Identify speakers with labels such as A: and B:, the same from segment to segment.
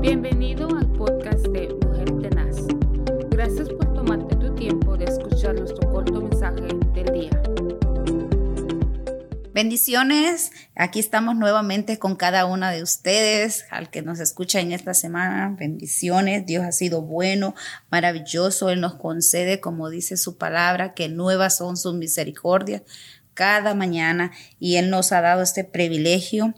A: Bienvenido al podcast de Mujer Tenaz. Gracias por tomarte tu tiempo de escuchar nuestro corto mensaje del día.
B: Bendiciones, aquí estamos nuevamente con cada una de ustedes, al que nos escucha en esta semana, bendiciones, Dios ha sido bueno, maravilloso, Él nos concede, como dice su palabra, que nuevas son sus misericordias cada mañana. Y Él nos ha dado este privilegio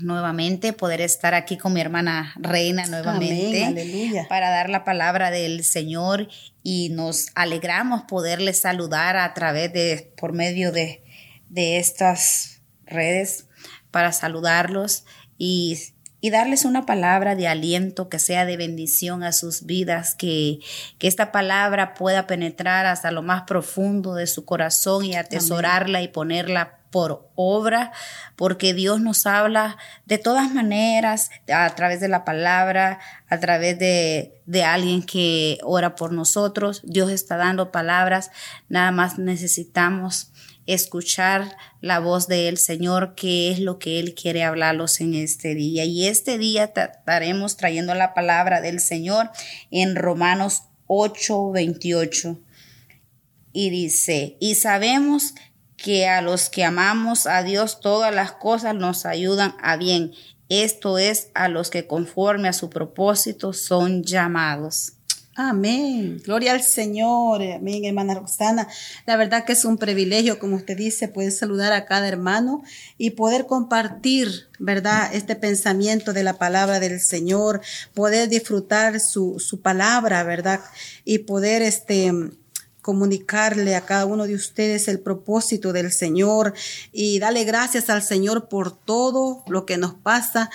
B: nuevamente, poder estar aquí con mi hermana Reina nuevamente para dar la palabra del Señor y nos alegramos poderle saludar a través de, por medio de, de estas redes para saludarlos y, y, darles una palabra de aliento que sea de bendición a sus vidas, que, que esta palabra pueda penetrar hasta lo más profundo de su corazón y atesorarla y ponerla por obra, porque Dios nos habla de todas maneras, a través de la palabra, a través de, de, alguien que ora por nosotros. Dios está dando palabras, nada más necesitamos escuchar la voz del Señor, que es lo que Él quiere hablarlos en este día. Y este día estaremos trayendo la palabra del Señor en Romanos 8, 28. Y dice, y sabemos que a los que amamos a Dios todas las cosas nos ayudan a bien. Esto es a los que conforme a su propósito son llamados.
C: Amén. Gloria al Señor. Amén, hermana Roxana. La verdad que es un privilegio, como usted dice, poder saludar a cada hermano y poder compartir, ¿verdad? Este pensamiento de la palabra del Señor, poder disfrutar su, su palabra, ¿verdad? Y poder, este, comunicarle a cada uno de ustedes el propósito del Señor y darle gracias al Señor por todo lo que nos pasa,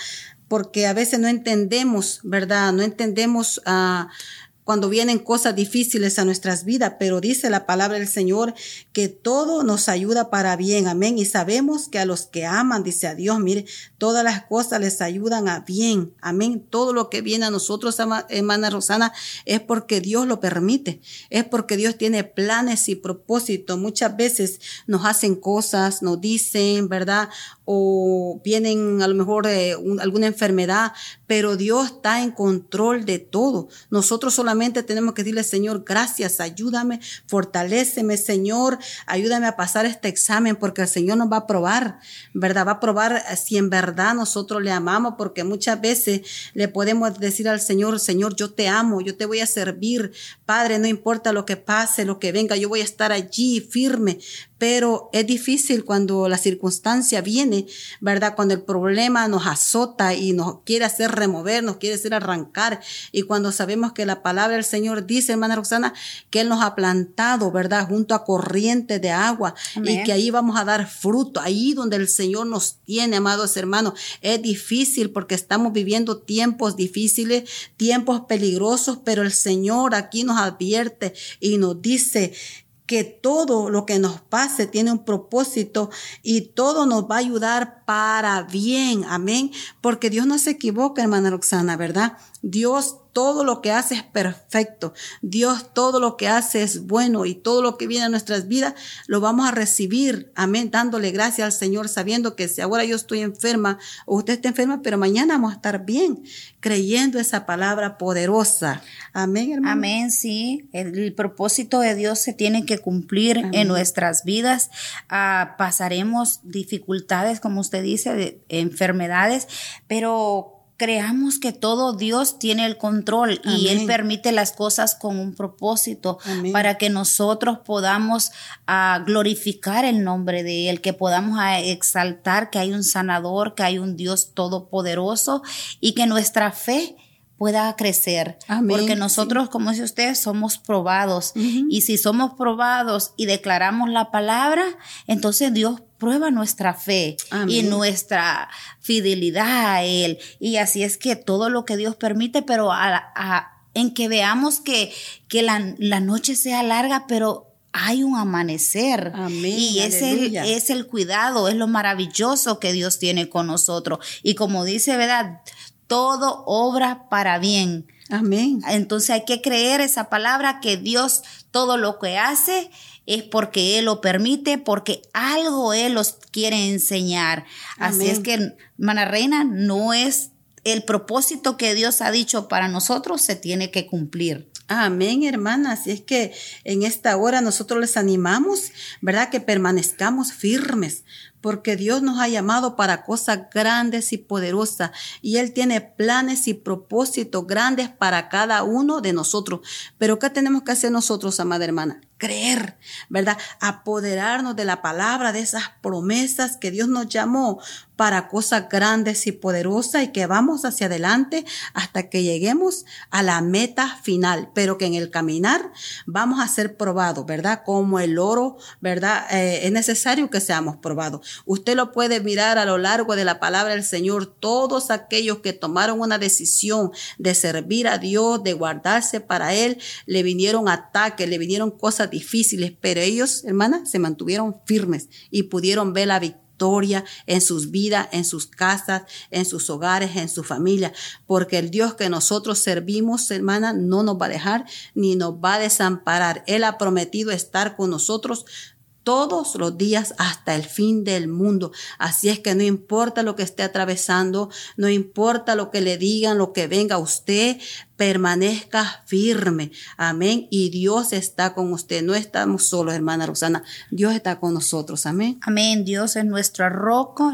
C: porque a veces no entendemos, ¿verdad? No entendemos a... Uh, cuando vienen cosas difíciles a nuestras vidas, pero dice la palabra del Señor que todo nos ayuda para bien, amén. Y sabemos que a los que aman, dice a Dios, mire, todas las cosas les ayudan a bien, amén. Todo lo que viene a nosotros, hermana Rosana, es porque Dios lo permite, es porque Dios tiene planes y propósitos. Muchas veces nos hacen cosas, nos dicen, ¿verdad? O vienen a lo mejor eh, alguna enfermedad, pero Dios está en control de todo. Nosotros solamente tenemos que decirle, Señor, gracias, ayúdame, fortaléceme, Señor, ayúdame a pasar este examen porque el Señor nos va a probar, ¿verdad? Va a probar si en verdad nosotros le amamos porque muchas veces le podemos decir al Señor, Señor, yo te amo, yo te voy a servir, Padre, no importa lo que pase, lo que venga, yo voy a estar allí firme, pero es difícil cuando la circunstancia viene, ¿verdad? Cuando el problema nos azota y nos quiere hacer remover, nos quiere hacer arrancar. Y cuando sabemos que la palabra del Señor dice, hermana Roxana, que Él nos ha plantado, ¿verdad? Junto a corriente de agua y que ahí vamos a dar fruto, ahí donde el Señor nos tiene, amados hermanos. Es difícil porque estamos viviendo tiempos difíciles, tiempos peligrosos, pero el Señor aquí nos advierte y nos dice, que todo lo que nos pase tiene un propósito y todo nos va a ayudar para bien. Amén. Porque Dios no se equivoca, hermana Roxana, ¿verdad? Dios todo lo que hace es perfecto. Dios todo lo que hace es bueno y todo lo que viene a nuestras vidas lo vamos a recibir. Amén. Dándole gracias al Señor, sabiendo que si ahora yo estoy enferma o usted está enferma, pero mañana vamos a estar bien, creyendo esa palabra poderosa. Amén, hermano.
B: Amén, sí. El, propósito de Dios se tiene que cumplir en nuestras vidas. Ah, pasaremos dificultades, como usted dice, de enfermedades, pero creamos que todo Dios tiene el control y Él permite las cosas con un propósito para que nosotros podamos ah, glorificar el nombre de Él, que podamos ah, exaltar que hay un sanador, que hay un Dios todopoderoso y que nuestra fe pueda crecer. Porque nosotros, como dice usted, somos probados. Y si somos probados y declaramos la palabra, entonces Dios prueba nuestra fe y nuestra fidelidad a Él. Y así es que todo lo que Dios permite, pero en que veamos que, que la, la noche sea larga, pero hay un amanecer. y es el, es el cuidado, es lo maravilloso que Dios tiene con nosotros. Y como dice, ¿verdad? todo obra para bien.
C: Amén.
B: Entonces hay que creer esa palabra que Dios todo lo que hace es porque Él lo permite, porque algo Él los quiere enseñar. Así es que, hermana reina, no es el propósito que Dios ha dicho para nosotros se tiene que cumplir.
C: Amén, hermanas. Y es que en esta hora nosotros les animamos, ¿verdad? Que permanezcamos firmes, porque Dios nos ha llamado para cosas grandes y poderosas y Él tiene planes y propósitos grandes para cada uno de nosotros. Pero ¿qué tenemos que hacer nosotros, amada hermana? Creer, ¿verdad? Apoderarnos de la palabra, de esas promesas que Dios nos llamó para cosas grandes y poderosas y que vamos hacia adelante hasta que lleguemos a la meta final, pero que en el caminar vamos a ser probados, ¿verdad? Como el oro, ¿verdad? Eh, es necesario que seamos probados. Usted lo puede mirar a lo largo de la palabra del Señor, todos aquellos que tomaron una decisión de servir a Dios, de guardarse para Él, le vinieron ataques, le vinieron cosas difíciles, pero ellos, hermanas, se mantuvieron firmes y pudieron ver la victoria en sus vidas, en sus casas, en sus hogares, en su familia, porque el Dios que nosotros servimos, hermana, no nos va a dejar ni nos va a desamparar. Él ha prometido estar con nosotros todos los días hasta el fin del mundo. Así es que no importa lo que esté atravesando, no importa lo que le digan, lo que venga usted, permanezca firme. Amén. Y Dios está con usted. No estamos solos, hermana Rosana. Dios está con nosotros. Amén.
B: Amén. Dios es nuestro roco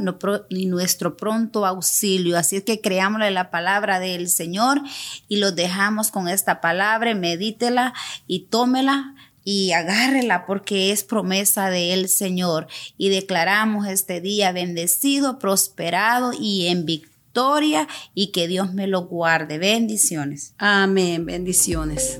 B: y nuestro pronto auxilio. Así es que creámosle la palabra del Señor y lo dejamos con esta palabra. Medítela y tómela y agárrela porque es promesa del Señor. Y declaramos este día bendecido, prosperado y en victoria y que Dios me lo guarde. Bendiciones.
C: Amén, bendiciones.